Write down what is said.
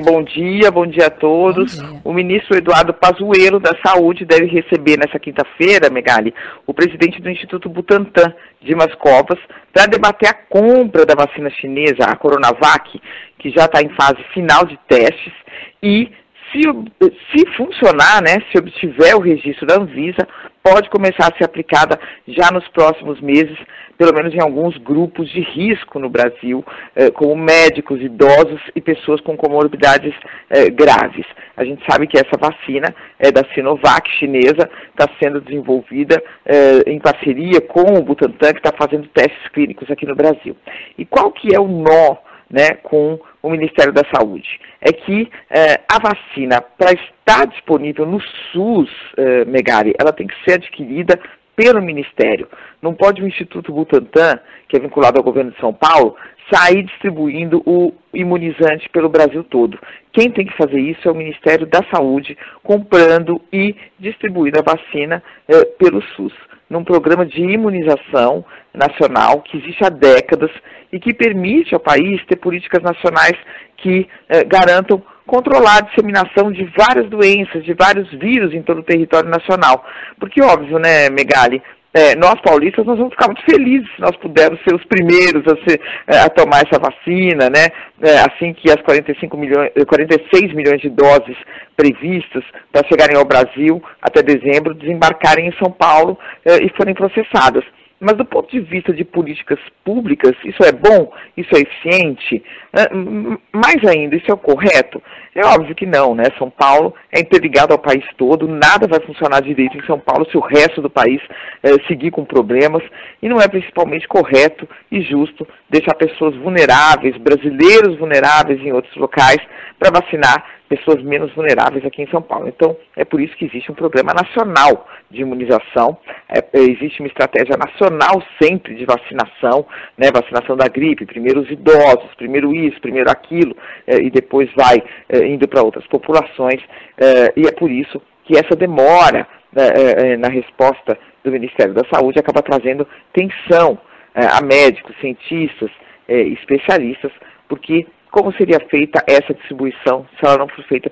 Bom dia, bom dia a todos. Dia. O ministro Eduardo Pazuello da Saúde deve receber nessa quinta-feira, Megali, o presidente do Instituto Butantan, Dimas Covas, para debater a compra da vacina chinesa, a Coronavac, que já está em fase final de testes, e se, se funcionar, né, se obtiver o registro da Anvisa, pode começar a ser aplicada já nos próximos meses, pelo menos em alguns grupos de risco no Brasil, eh, como médicos, idosos e pessoas com comorbidades eh, graves. A gente sabe que essa vacina é da Sinovac chinesa, está sendo desenvolvida eh, em parceria com o Butantan, que está fazendo testes clínicos aqui no Brasil. E qual que é o nó né, com o Ministério da Saúde? É que eh, a vacina, para estar disponível no SUS, eh, Megari, ela tem que ser adquirida pelo Ministério. Não pode o Instituto Butantan, que é vinculado ao governo de São Paulo, sair distribuindo o imunizante pelo Brasil todo. Quem tem que fazer isso é o Ministério da Saúde, comprando e distribuindo a vacina eh, pelo SUS, num programa de imunização nacional que existe há décadas e que permite ao país ter políticas nacionais que eh, garantam controlar a disseminação de várias doenças, de vários vírus em todo o território nacional. Porque, óbvio, né, Megali, é, nós paulistas nós vamos ficar muito felizes se nós pudermos ser os primeiros a, ser, é, a tomar essa vacina, né? É, assim que as 45 milhões, 46 milhões de doses previstas para chegarem ao Brasil até dezembro desembarcarem em São Paulo é, e forem processadas. Mas do ponto de vista de políticas públicas, isso é bom? Isso é eficiente? Mais ainda, isso é o correto? É óbvio que não, né? São Paulo é interligado ao país todo, nada vai funcionar direito em São Paulo se o resto do país eh, seguir com problemas, e não é principalmente correto e justo deixar pessoas vulneráveis, brasileiros vulneráveis em outros locais, para vacinar pessoas menos vulneráveis aqui em São Paulo. Então, é por isso que existe um programa nacional de imunização, é, existe uma estratégia nacional sempre de vacinação, né, vacinação da gripe, primeiro os idosos, primeiro isso, primeiro aquilo, é, e depois vai é, indo para outras populações, é, e é por isso que essa demora né, é, é, na resposta do Ministério da Saúde acaba trazendo tensão é, a médicos, cientistas, especialistas, porque como seria feita essa distribuição se ela não for feita